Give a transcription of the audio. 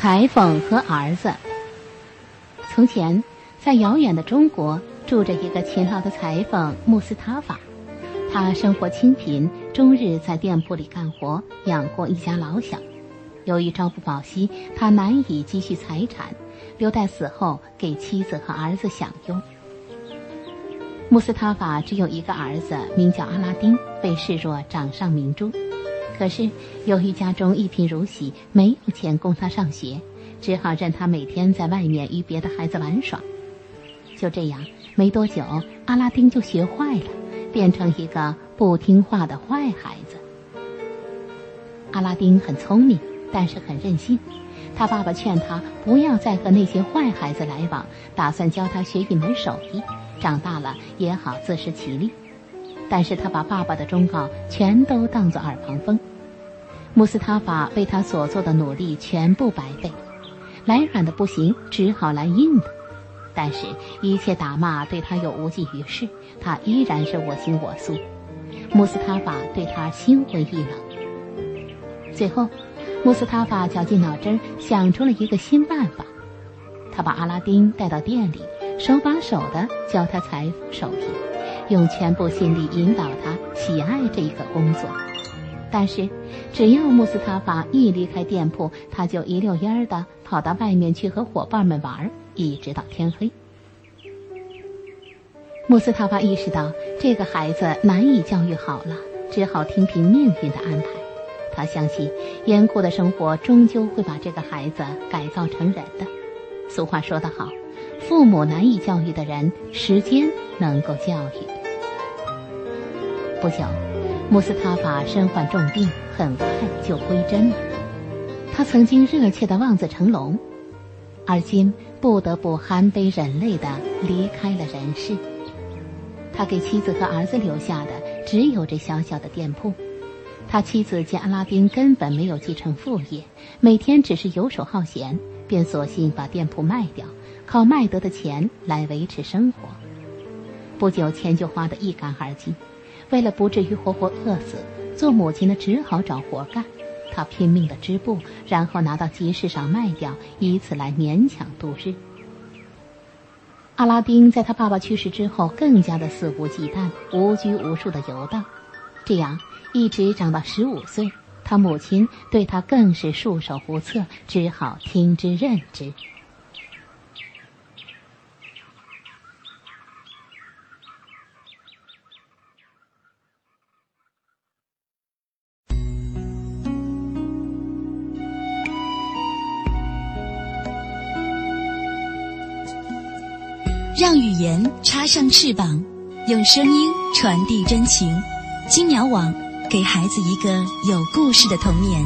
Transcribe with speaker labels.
Speaker 1: 裁缝和儿子。从前，在遥远的中国，住着一个勤劳的裁缝穆斯塔法。他生活清贫，终日在店铺里干活，养活一家老小。由于朝不保夕，他难以积蓄财产，留待死后给妻子和儿子享用。穆斯塔法只有一个儿子，名叫阿拉丁，被视若掌上明珠。可是，由于家中一贫如洗，没有钱供他上学，只好任他每天在外面与别的孩子玩耍。就这样，没多久，阿拉丁就学坏了，变成一个不听话的坏孩子。阿拉丁很聪明，但是很任性。他爸爸劝他不要再和那些坏孩子来往，打算教他学一门手艺。长大了也好自食其力，但是他把爸爸的忠告全都当作耳旁风。穆斯塔法为他所做的努力全部白费，来软的不行，只好来硬的。但是，一切打骂对他又无济于事，他依然是我行我素。穆斯塔法对他心灰意冷。最后，穆斯塔法绞尽脑汁想出了一个新办法，他把阿拉丁带到店里。手把手的教他裁缝手艺，用全部心力引导他喜爱这一个工作。但是，只要穆斯塔法一离开店铺，他就一溜烟儿的跑到外面去和伙伴们玩，一直到天黑。穆斯塔法意识到这个孩子难以教育好了，只好听凭命运的安排。他相信严酷的生活终究会把这个孩子改造成人的。俗话说得好。父母难以教育的人，时间能够教育。不久，穆斯塔法身患重病，很快就归真了。他曾经热切的望子成龙，而今不得不含悲忍泪的离开了人世。他给妻子和儿子留下的只有这小小的店铺。他妻子见阿拉丁根本没有继承父业，每天只是游手好闲，便索性把店铺卖掉。靠卖得的钱来维持生活，不久钱就花得一干二净。为了不至于活活饿死，做母亲的只好找活干。她拼命的织布，然后拿到集市上卖掉，以此来勉强度日。阿拉丁在他爸爸去世之后，更加的肆无忌惮、无拘无束的游荡，这样一直长到十五岁，他母亲对他更是束手无策，只好听之任之。
Speaker 2: 让语言插上翅膀，用声音传递真情。金鸟网，给孩子一个有故事的童年。